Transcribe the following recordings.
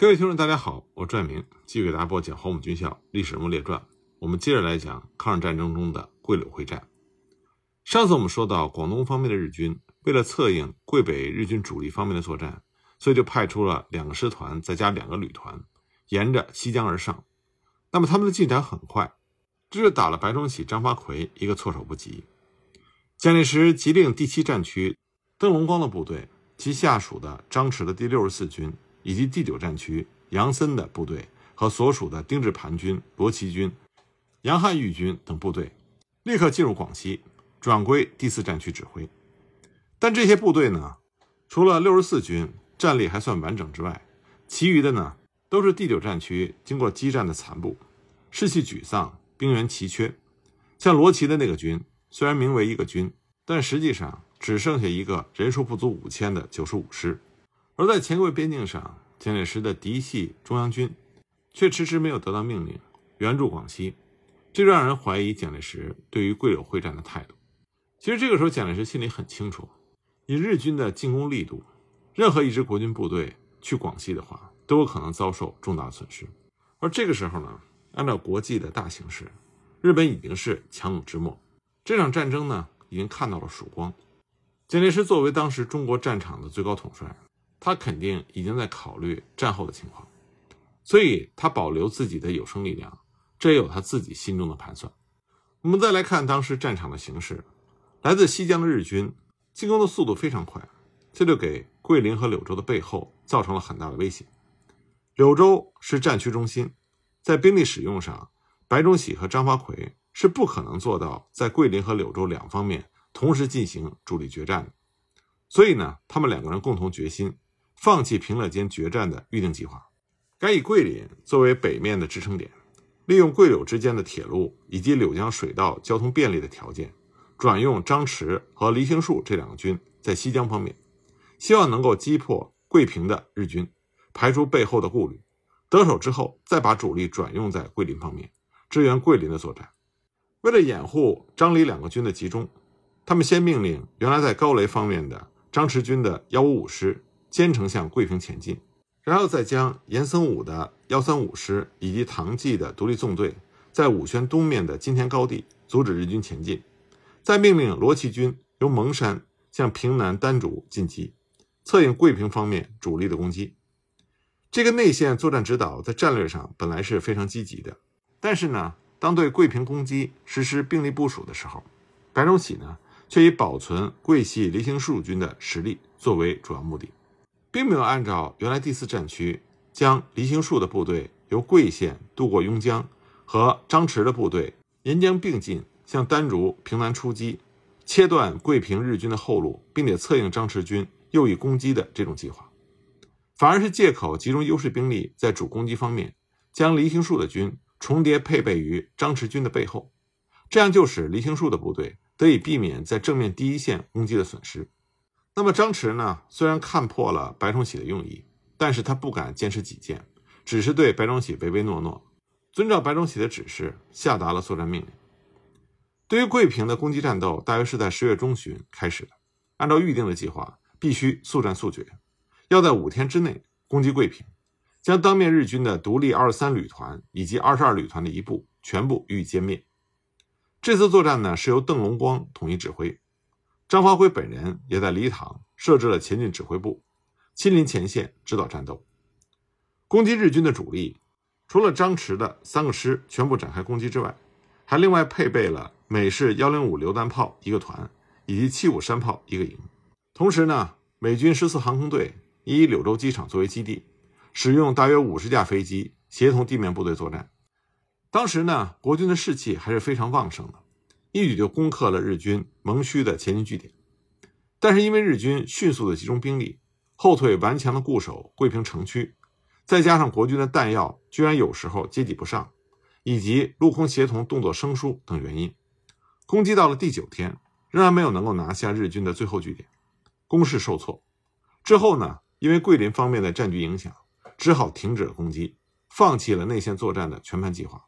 各位听众，大家好，我拽明继续给大家播讲《黄埔军校历史人物列传》。我们接着来讲抗日战争中的桂柳会战。上次我们说到，广东方面的日军为了策应桂北日军主力方面的作战，所以就派出了两个师团，再加两个旅团，沿着西江而上。那么他们的进展很快，这就打了白崇禧、张发奎一个措手不及。蒋介石急令第七战区邓龙光的部队，及下属的张弛的第六十四军。以及第九战区杨森的部队和所属的丁字盘军、罗奇军、杨汉玉军等部队，立刻进入广西，转归第四战区指挥。但这些部队呢，除了六十四军战力还算完整之外，其余的呢，都是第九战区经过激战的残部，士气沮丧，兵员奇缺。像罗奇的那个军，虽然名为一个军，但实际上只剩下一个人数不足五千的九十五师。而在黔桂边境上，蒋介石的嫡系中央军却迟迟没有得到命令援助广西，这让人怀疑蒋介石对于桂柳会战的态度。其实这个时候，蒋介石心里很清楚，以日军的进攻力度，任何一支国军部队去广西的话，都有可能遭受重大损失。而这个时候呢，按照国际的大形势，日本已经是强弩之末，这场战争呢已经看到了曙光。蒋介石作为当时中国战场的最高统帅。他肯定已经在考虑战后的情况，所以他保留自己的有生力量，这也有他自己心中的盘算。我们再来看当时战场的形势，来自西江的日军进攻的速度非常快，这就给桂林和柳州的背后造成了很大的威胁。柳州是战区中心，在兵力使用上，白崇禧和张发奎是不可能做到在桂林和柳州两方面同时进行主力决战的，所以呢，他们两个人共同决心。放弃平乐间决战的预定计划，改以桂林作为北面的支撑点，利用桂柳之间的铁路以及柳江水道交通便利的条件，转用张弛和黎兴树这两个军在西江方面，希望能够击破桂平的日军，排除背后的顾虑。得手之后，再把主力转用在桂林方面，支援桂林的作战。为了掩护张黎两个军的集中，他们先命令原来在高雷方面的张弛军的幺五五师。兼程向桂平前进，然后再将严森武的幺三五师以及唐继的独立纵队在武宣东面的金田高地阻止日军前进，再命令罗奇军由蒙山向平南丹竹进击，策应桂平方面主力的攻击。这个内线作战指导在战略上本来是非常积极的，但是呢，当对桂平攻击实施兵力部署的时候，白崇禧呢却以保存桂系黎兴树军的实力作为主要目的。并没有按照原来第四战区将黎兴树的部队由桂县渡过邕江，和张弛的部队沿江并进向丹竹平南出击，切断桂平日军的后路，并且策应张弛军右翼攻击的这种计划，反而是借口集中优势兵力在主攻击方面，将黎兴树的军重叠配备于张弛军的背后，这样就使黎兴树的部队得以避免在正面第一线攻击的损失。那么张弛呢？虽然看破了白崇禧的用意，但是他不敢坚持己见，只是对白崇禧唯唯诺诺，遵照白崇禧的指示下达了作战命令。对于桂平的攻击战斗，大约是在十月中旬开始的。按照预定的计划，必须速战速决，要在五天之内攻击桂平，将当面日军的独立二十三旅团以及二十二旅团的一部全部予以歼灭。这次作战呢，是由邓龙光统一指挥。张发奎本人也在黎塘设置了前进指挥部，亲临前线指导战斗。攻击日军的主力，除了张弛的三个师全部展开攻击之外，还另外配备了美式幺零五榴弹炮一个团以及七五山炮一个营。同时呢，美军十四航空队以柳州机场作为基地，使用大约五十架飞机协同地面部队作战。当时呢，国军的士气还是非常旺盛的。一举就攻克了日军蒙虚的前进据点，但是因为日军迅速的集中兵力，后退顽强的固守桂平城区，再加上国军的弹药居然有时候接济不上，以及陆空协同动作生疏等原因，攻击到了第九天，仍然没有能够拿下日军的最后据点，攻势受挫。之后呢，因为桂林方面的战局影响，只好停止了攻击，放弃了内线作战的全盘计划。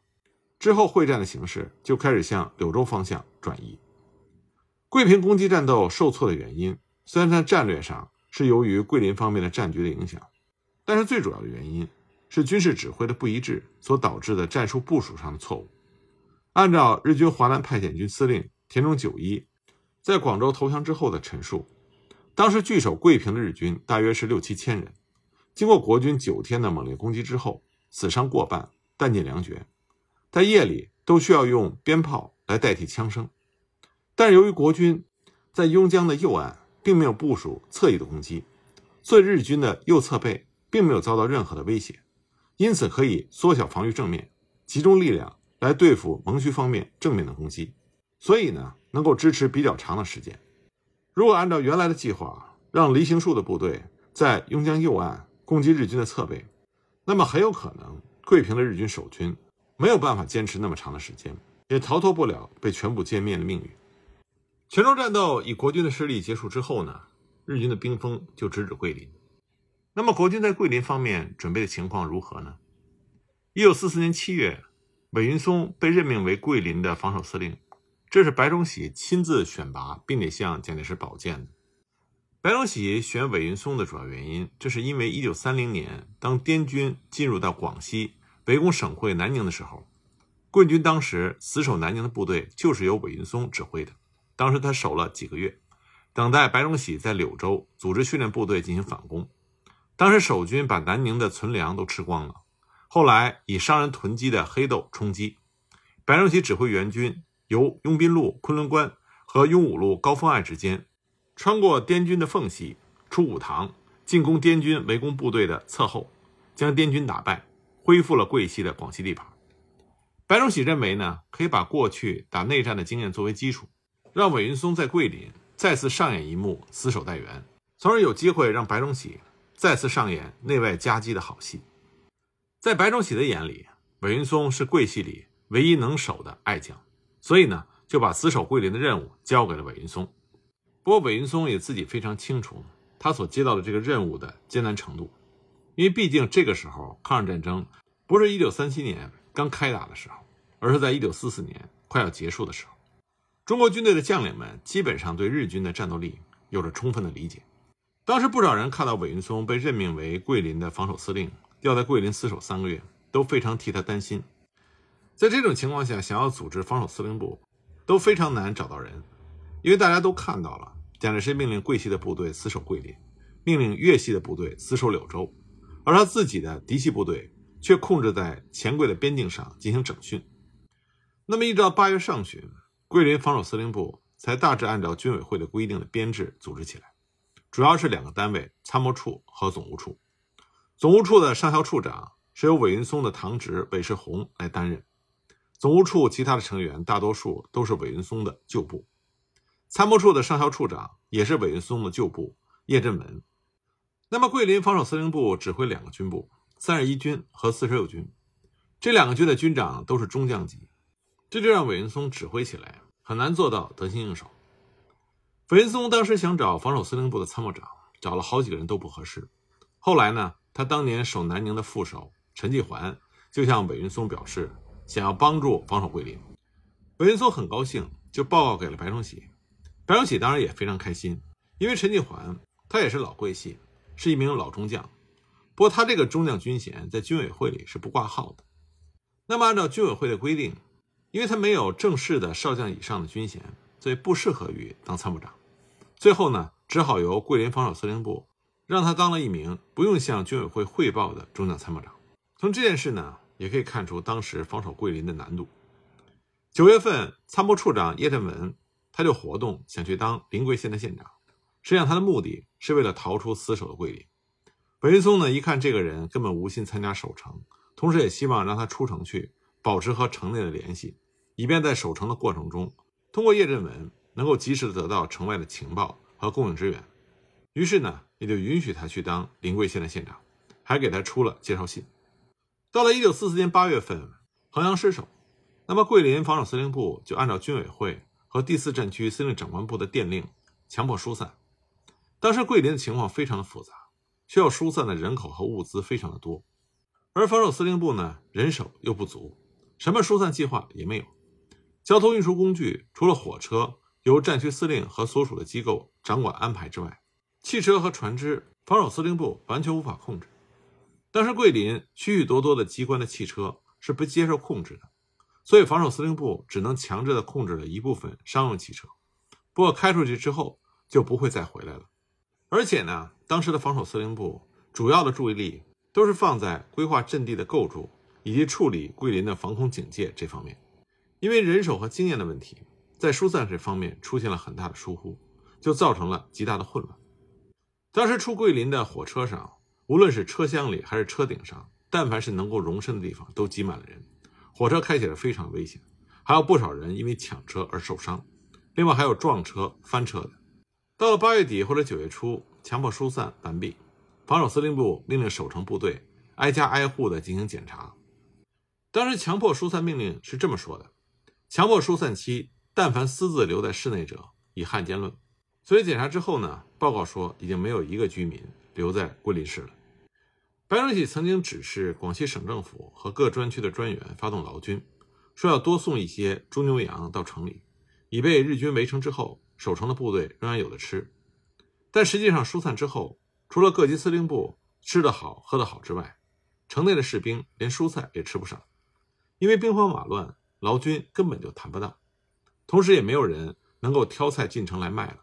之后，会战的形势就开始向柳州方向转移。桂平攻击战斗受挫的原因，虽然在战略上是由于桂林方面的战局的影响，但是最主要的原因是军事指挥的不一致所导致的战术部署上的错误。按照日军华南派遣军司令田中久一在广州投降之后的陈述，当时据守桂平的日军大约是六七千人，经过国军九天的猛烈攻击之后，死伤过半，弹尽粮绝，在夜里都需要用鞭炮来代替枪声。但是由于国军在邕江的右岸并没有部署侧翼的攻击，所以日军的右侧背并没有遭到任何的威胁。因此，可以缩小防御正面，集中力量来对付蒙虚方面正面的攻击，所以呢，能够支持比较长的时间。如果按照原来的计划，让黎行树的部队在邕江右岸攻击日军的侧背，那么很有可能桂平的日军守军没有办法坚持那么长的时间，也逃脱不了被全部歼灭的命运。泉州战斗以国军的失利结束之后呢，日军的兵锋就直指桂林。那么，国军在桂林方面准备的情况如何呢？一九四四年七月，韦云松被任命为桂林的防守司令，这是白崇禧亲自选拔，并且向蒋介石保荐的。白崇禧选韦云松的主要原因，这是因为一九三零年，当滇军进入到广西围攻省会南宁的时候，桂军当时死守南宁的部队就是由韦云松指挥的。当时他守了几个月，等待白崇禧在柳州组织训练部队进行反攻。当时守军把南宁的存粮都吃光了，后来以商人囤积的黑豆充饥。白崇禧指挥援军由拥兵路昆仑关和雍武路高峰隘之间，穿过滇军的缝隙，出武塘，进攻滇军围攻部队的侧后，将滇军打败，恢复了桂系的广西地盘。白崇禧认为呢，可以把过去打内战的经验作为基础，让韦云松在桂林再次上演一幕死守待援，从而有机会让白崇禧。再次上演内外夹击的好戏，在白崇禧的眼里，韦云松是桂系里唯一能守的爱将，所以呢，就把死守桂林的任务交给了韦云松。不过，韦云松也自己非常清楚他所接到的这个任务的艰难程度，因为毕竟这个时候抗日战争不是1937年刚开打的时候，而是在1944年快要结束的时候。中国军队的将领们基本上对日军的战斗力有着充分的理解。当时不少人看到韦云松被任命为桂林的防守司令，要在桂林死守三个月，都非常替他担心。在这种情况下，想要组织防守司令部都非常难找到人，因为大家都看到了蒋介石命令桂系的部队死守桂林，命令粤系的部队死守柳州，而他自己的嫡系部队却控制在黔桂的边境上进行整训。那么，一直到八月上旬，桂林防守司令部才大致按照军委会的规定的编制组织起来。主要是两个单位：参谋处和总务处。总务处的上校处长是由韦云松的堂侄韦世宏来担任。总务处其他的成员大多数都是韦云松的旧部。参谋处的上校处长也是韦云松的旧部叶振文。那么，桂林防守司令部指挥两个军部：三十一军和四十六军。这两个军的军长都是中将级，这就让韦云松指挥起来很难做到得心应手。韦云松当时想找防守司令部的参谋长，找了好几个人都不合适。后来呢，他当年守南宁的副手陈继环就向韦云松表示，想要帮助防守桂林。韦云松很高兴，就报告给了白崇禧。白崇禧当然也非常开心，因为陈继环他也是老桂系，是一名老中将。不过他这个中将军衔在军委会里是不挂号的。那么按照军委会的规定，因为他没有正式的少将以上的军衔，所以不适合于当参谋长。最后呢，只好由桂林防守司令部让他当了一名不用向军委会汇报的中将参谋长。从这件事呢，也可以看出当时防守桂林的难度。九月份，参谋处长叶振文他就活动想去当临桂县的县长，实际上他的目的是为了逃出死守的桂林。白云松呢，一看这个人根本无心参加守城，同时也希望让他出城去保持和城内的联系，以便在守城的过程中通过叶振文。能够及时的得到城外的情报和供应支援，于是呢，也就允许他去当临桂县的县长，还给他出了介绍信。到了一九四四年八月份，衡阳失守，那么桂林防守司令部就按照军委会和第四战区司令长官部的电令，强迫疏散。当时桂林的情况非常的复杂，需要疏散的人口和物资非常的多，而防守司令部呢，人手又不足，什么疏散计划也没有，交通运输工具除了火车。由战区司令和所属的机构掌管安排之外，汽车和船只，防守司令部完全无法控制。当时桂林许许多多的机关的汽车是不接受控制的，所以防守司令部只能强制的控制了一部分商用汽车。不过开出去之后就不会再回来了。而且呢，当时的防守司令部主要的注意力都是放在规划阵地的构筑以及处理桂林的防空警戒这方面，因为人手和经验的问题，在疏散这方面出现了很大的疏忽，就造成了极大的混乱。当时出桂林的火车上，无论是车厢里还是车顶上，但凡是能够容身的地方，都挤满了人。火车开起来非常危险，还有不少人因为抢车而受伤。另外还有撞车、翻车的。到了八月底或者九月初，强迫疏散完毕，防守司令部命令守城部队挨家挨户的进行检查。当时强迫疏散命令是这么说的：强迫疏散期，但凡私自留在室内者，以汉奸论。所以检查之后呢，报告说已经没有一个居民留在桂林市了。白崇禧曾经指示广西省政府和各专区的专员发动劳军，说要多送一些猪牛羊到城里，以备日军围城之后守城的部队仍然有的吃。但实际上疏散之后，除了各级司令部吃得好、喝得好之外，城内的士兵连蔬菜也吃不上，因为兵荒马乱，劳军根本就谈不到，同时也没有人能够挑菜进城来卖了。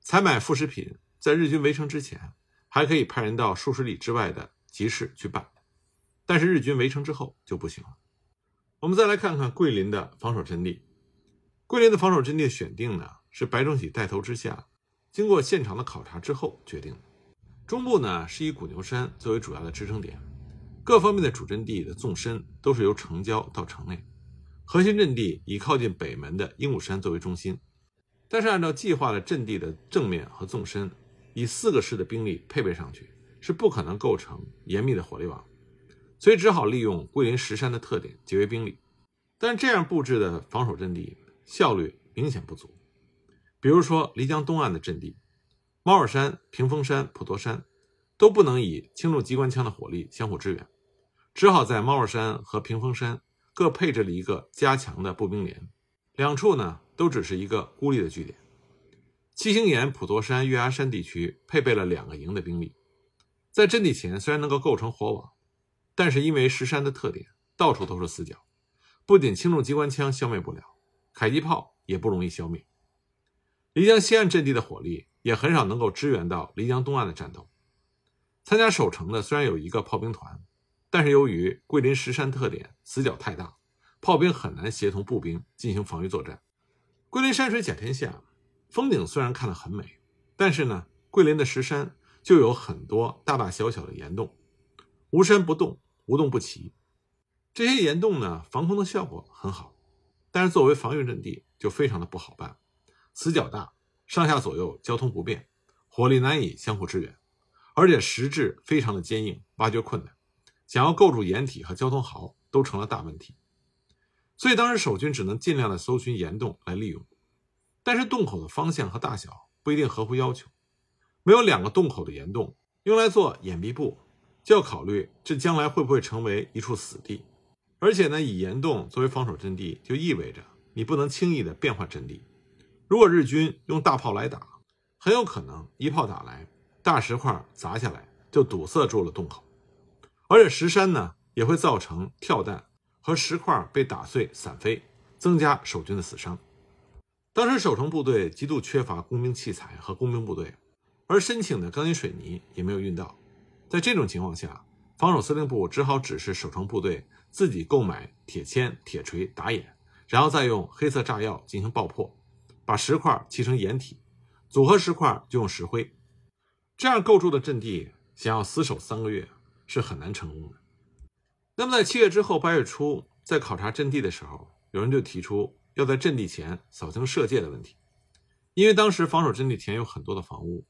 采买副食品，在日军围城之前，还可以派人到数十里之外的集市去办，但是日军围城之后就不行了。我们再来看看桂林的防守阵地。桂林的防守阵地选定呢，是白崇禧带头之下，经过现场的考察之后决定的。中部呢是以古牛山作为主要的支撑点，各方面的主阵地的纵深都是由城郊到城内，核心阵地以靠近北门的鹦鹉山作为中心。但是按照计划的阵地的正面和纵深，以四个师的兵力配备上去，是不可能构成严密的火力网，所以只好利用桂林石山的特点节约兵力。但这样布置的防守阵地效率明显不足。比如说漓江东岸的阵地，猫耳山、屏风山、普陀山都不能以轻重机关枪的火力相互支援，只好在猫耳山和屏风山各配置了一个加强的步兵连，两处呢。都只是一个孤立的据点。七星岩、普陀山、月牙山地区配备了两个营的兵力，在阵地前虽然能够构成火网，但是因为石山的特点，到处都是死角，不仅轻重机关枪消灭不了，迫击炮也不容易消灭。漓江西岸阵地的火力也很少能够支援到漓江东岸的战斗。参加守城的虽然有一个炮兵团，但是由于桂林石山特点，死角太大，炮兵很难协同步兵进行防御作战。桂林山水甲天下，风景虽然看得很美，但是呢，桂林的石山就有很多大大小小的岩洞，无山不洞，无洞不齐。这些岩洞呢，防空的效果很好，但是作为防御阵地就非常的不好办，死角大，上下左右交通不便，火力难以相互支援，而且石质非常的坚硬，挖掘困难，想要构筑掩体和交通壕都成了大问题。所以当时守军只能尽量的搜寻岩洞来利用，但是洞口的方向和大小不一定合乎要求，没有两个洞口的岩洞用来做掩蔽部，就要考虑这将来会不会成为一处死地。而且呢，以岩洞作为防守阵地，就意味着你不能轻易的变换阵地。如果日军用大炮来打，很有可能一炮打来，大石块砸下来就堵塞住了洞口，而且石山呢也会造成跳弹。和石块被打碎散飞，增加守军的死伤。当时守城部队极度缺乏工兵器材和工兵部队，而申请的钢筋水泥也没有运到。在这种情况下，防守司令部只好指示守城部队自己购买铁钎、铁锤打眼，然后再用黑色炸药进行爆破，把石块砌成掩体，组合石块就用石灰。这样构筑的阵地，想要死守三个月是很难成功的。那么在七月之后，八月初，在考察阵地的时候，有人就提出要在阵地前扫清射界的问题，因为当时防守阵地前有很多的房屋，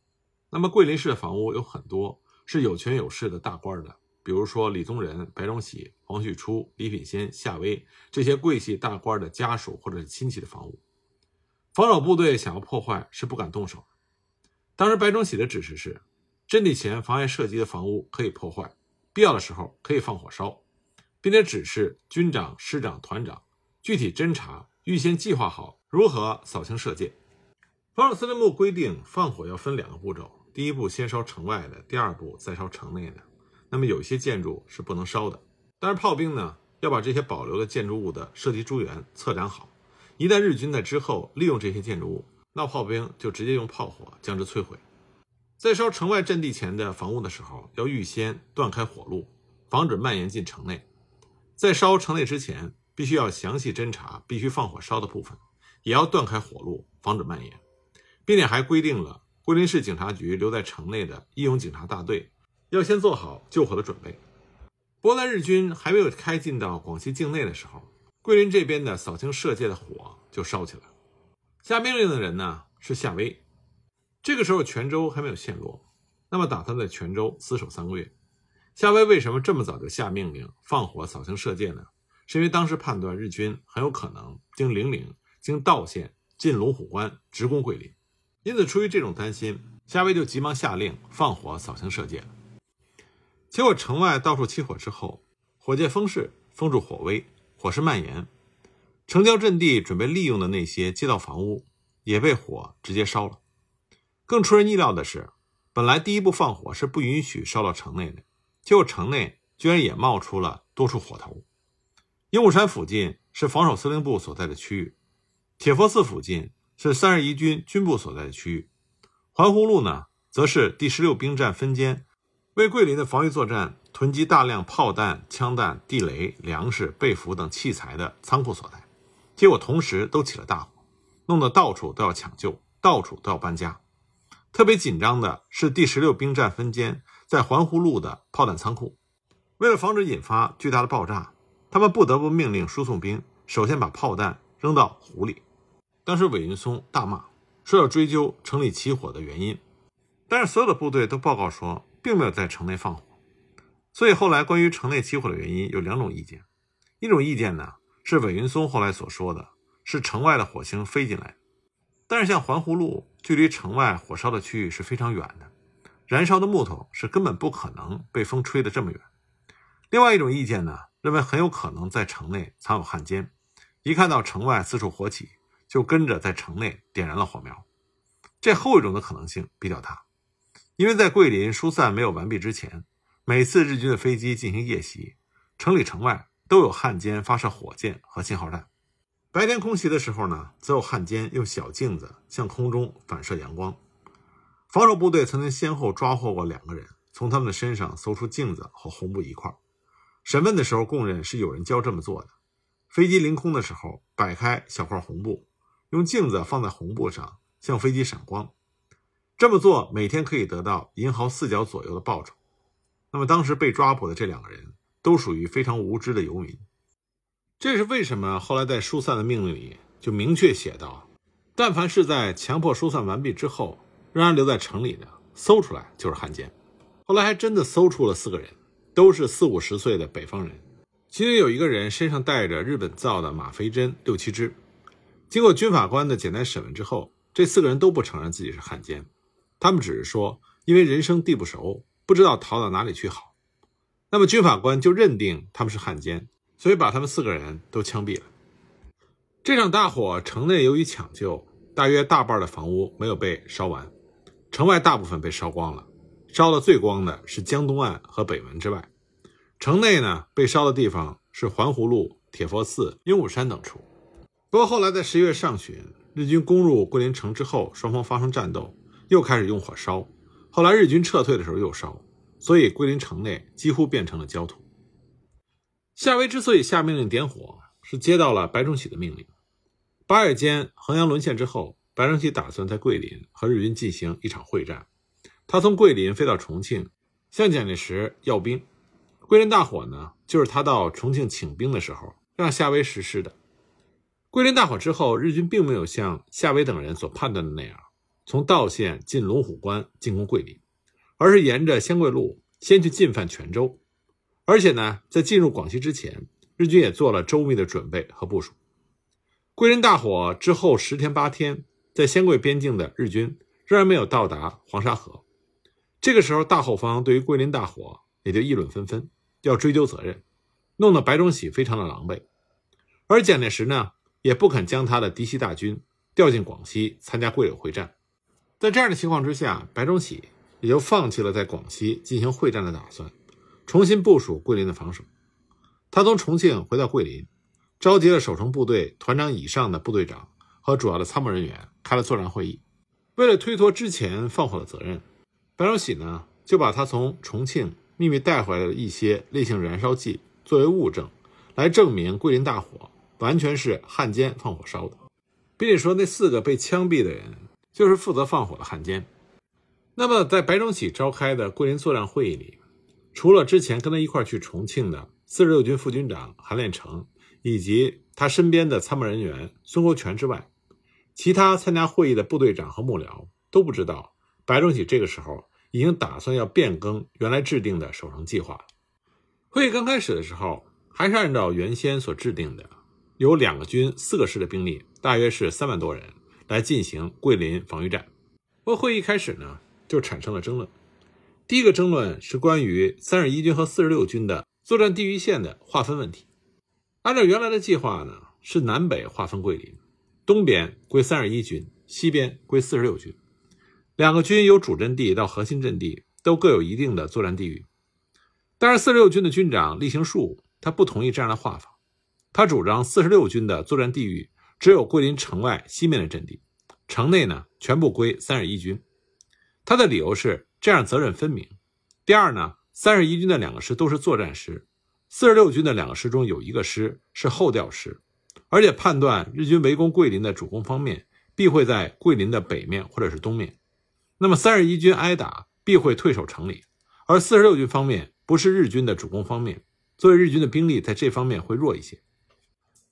那么桂林市的房屋有很多是有权有势的大官的，比如说李宗仁、白崇禧、黄旭初、李品仙、夏威这些贵系大官的家属或者是亲戚的房屋，防守部队想要破坏是不敢动手。当时白崇禧的指示是，阵地前妨碍射击的房屋可以破坏，必要的时候可以放火烧。并且指示军长、师长、团长具体侦查，预先计划好如何扫清射界。防守司令部规定，放火要分两个步骤：第一步先烧城外的，第二步再烧城内的。那么有一些建筑是不能烧的。但是炮兵呢，要把这些保留的建筑物的射击诸元测量好，一旦日军在之后利用这些建筑物，那炮兵就直接用炮火将之摧毁。在烧城外阵地前的房屋的时候，要预先断开火路，防止蔓延进城内。在烧城内之前，必须要详细侦查必须放火烧的部分，也要断开火路，防止蔓延，并且还规定了桂林市警察局留在城内的义勇警察大队要先做好救火的准备。波兰日军还没有开进到广西境内的时候，桂林这边的扫清社界的火就烧起来。下命令的人呢是夏威。这个时候泉州还没有陷落，那么打算在泉州死守三个月。夏威为什么这么早就下命令放火扫清社界呢？是因为当时判断日军很有可能经零陵、经道县进龙虎关，直攻桂林。因此，出于这种担心，夏威就急忙下令放火扫清社界。结果城外到处起火之后，火借风势，封住火威，火势蔓延。城郊阵地准备利用的那些街道房屋也被火直接烧了。更出人意料的是，本来第一步放火是不允许烧到城内的，结果城内居然也冒出了多处火头。鹦鹉山附近是防守司令部所在的区域，铁佛寺附近是三十一军军部所在的区域，环湖路呢，则是第十六兵站分监。为桂林的防御作战囤积大量炮弹、枪弹、地雷、粮食、被俘等器材的仓库所在，结果同时都起了大火，弄得到处都要抢救，到处都要搬家。特别紧张的是第十六兵站分监在环湖路的炮弹仓库，为了防止引发巨大的爆炸，他们不得不命令输送兵首先把炮弹扔到湖里。当时韦云松大骂，说要追究城里起火的原因，但是所有的部队都报告说。并没有在城内放火，所以后来关于城内起火的原因有两种意见。一种意见呢是韦云松后来所说的，是城外的火星飞进来。但是像环湖路距离城外火烧的区域是非常远的，燃烧的木头是根本不可能被风吹得这么远。另外一种意见呢，认为很有可能在城内藏有汉奸，一看到城外四处火起，就跟着在城内点燃了火苗。这后一种的可能性比较大。因为在桂林疏散没有完毕之前，每次日军的飞机进行夜袭，城里城外都有汉奸发射火箭和信号弹。白天空袭的时候呢，则有汉奸用小镜子向空中反射阳光。防守部队曾经先后抓获过两个人，从他们的身上搜出镜子和红布一块。审问的时候供认是有人教这么做的。飞机凌空的时候，摆开小块红布，用镜子放在红布上，向飞机闪光。这么做每天可以得到银毫四角左右的报酬。那么当时被抓捕的这两个人都属于非常无知的游民。这是为什么？后来在疏散的命令里就明确写道：但凡是在强迫疏散完毕之后仍然留在城里的，搜出来就是汉奸。后来还真的搜出了四个人，都是四五十岁的北方人，其中有一个人身上带着日本造的吗啡针六七支。经过军法官的简单审问之后，这四个人都不承认自己是汉奸。他们只是说，因为人生地不熟，不知道逃到哪里去好。那么军法官就认定他们是汉奸，所以把他们四个人都枪毙了。这场大火，城内由于抢救，大约大半的房屋没有被烧完，城外大部分被烧光了。烧的最光的是江东岸和北门之外，城内呢被烧的地方是环湖路、铁佛寺、鹦鹉山等处。不过后来在十一月上旬，日军攻入桂林城之后，双方发生战斗。又开始用火烧，后来日军撤退的时候又烧，所以桂林城内几乎变成了焦土。夏威之所以下命令点火，是接到了白崇禧的命令。八月间，衡阳沦陷之后，白崇禧打算在桂林和日军进行一场会战。他从桂林飞到重庆，向蒋介石要兵。桂林大火呢，就是他到重庆请兵的时候让夏威实施的。桂林大火之后，日军并没有像夏威等人所判断的那样。从道县进龙虎关进攻桂林，而是沿着湘桂路先去进犯泉州，而且呢，在进入广西之前，日军也做了周密的准备和部署。桂林大火之后十天八天，在湘桂边境的日军仍然没有到达黄沙河。这个时候，大后方对于桂林大火也就议论纷纷，要追究责任，弄得白崇禧非常的狼狈。而蒋介石呢，也不肯将他的嫡系大军调进广西参加桂柳会战。在这样的情况之下，白崇禧也就放弃了在广西进行会战的打算，重新部署桂林的防守。他从重庆回到桂林，召集了守城部队团长以上的部队长和主要的参谋人员，开了作战会议。为了推脱之前放火的责任，白崇禧呢就把他从重庆秘密带回来的一些烈性燃烧剂作为物证，来证明桂林大火完全是汉奸放火烧的，并且说那四个被枪毙的人就是负责放火的汉奸。那么，在白崇禧召开的桂林作战会议里，除了之前跟他一块去重庆的四十六军副军长韩练成以及他身边的参谋人员孙国权之外，其他参加会议的部队长和幕僚都不知道，白崇禧这个时候已经打算要变更原来制定的守城计划。会议刚开始的时候，还是按照原先所制定的，有两个军、四个师的兵力，大约是三万多人来进行桂林防御战。不过会议开始呢，就产生了争论。第一个争论是关于三十一军和四十六军的作战地域线的划分问题。按照原来的计划呢，是南北划分桂林。东边归三十一军，西边归四十六军，两个军由主阵地到核心阵地都各有一定的作战地域。但是四十六军的军长厉行树他不同意这样的划法，他主张四十六军的作战地域只有桂林城外西面的阵地，城内呢全部归三十一军。他的理由是这样责任分明。第二呢，三十一军的两个师都是作战师，四十六军的两个师中有一个师是后调师。而且判断日军围攻桂林的主攻方面必会在桂林的北面或者是东面，那么三十一军挨打必会退守城里，而四十六军方面不是日军的主攻方面，所以日军的兵力在这方面会弱一些。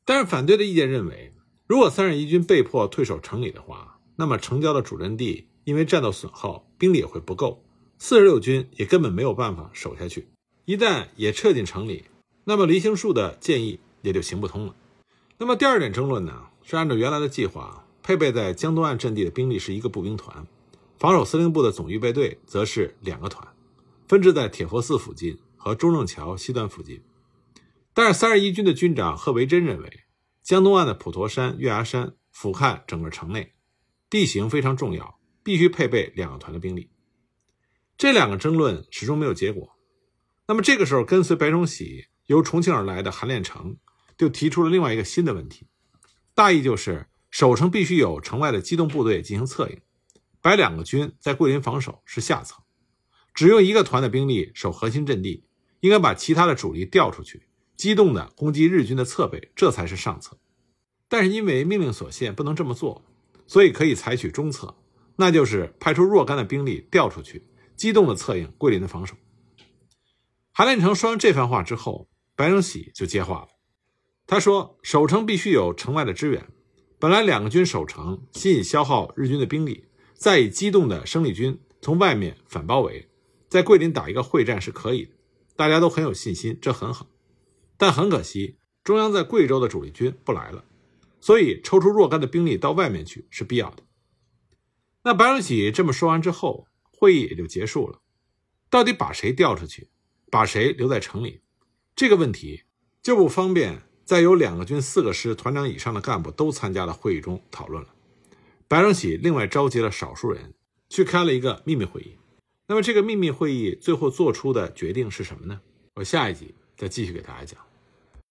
但是反对的意见认为，如果三十一军被迫退守城里的话，那么城郊的主阵地因为战斗损耗，兵力也会不够，四十六军也根本没有办法守下去。一旦也撤进城里，那么黎兴树的建议也就行不通了。那么第二点争论呢，是按照原来的计划，配备在江东岸阵地的兵力是一个步兵团，防守司令部的总预备队则是两个团，分置在铁佛寺附近和中正桥西端附近。但是三十一军的军长贺维珍认为，江东岸的普陀山、月牙山俯瞰整个城内，地形非常重要，必须配备两个团的兵力。这两个争论始终没有结果。那么这个时候，跟随白崇禧由重庆而来的韩练成。就提出了另外一个新的问题，大意就是守城必须有城外的机动部队进行策应，摆两个军在桂林防守是下策，只用一个团的兵力守核心阵地，应该把其他的主力调出去，机动的攻击日军的侧背，这才是上策。但是因为命令所限，不能这么做，所以可以采取中策，那就是派出若干的兵力调出去，机动的策应桂林的防守。韩连成说完这番话之后，白崇禧就接话了。他说：“守城必须有城外的支援。本来两个军守城，先以消耗日军的兵力，再以机动的生力军从外面反包围，在桂林打一个会战是可以的。大家都很有信心，这很好。但很可惜，中央在贵州的主力军不来了，所以抽出若干的兵力到外面去是必要的。”那白崇禧这么说完之后，会议也就结束了。到底把谁调出去，把谁留在城里，这个问题就不方便。在有两个军、四个师团长以上的干部都参加的会议中讨论了。白崇禧另外召集了少数人去开了一个秘密会议。那么这个秘密会议最后做出的决定是什么呢？我下一集再继续给大家讲。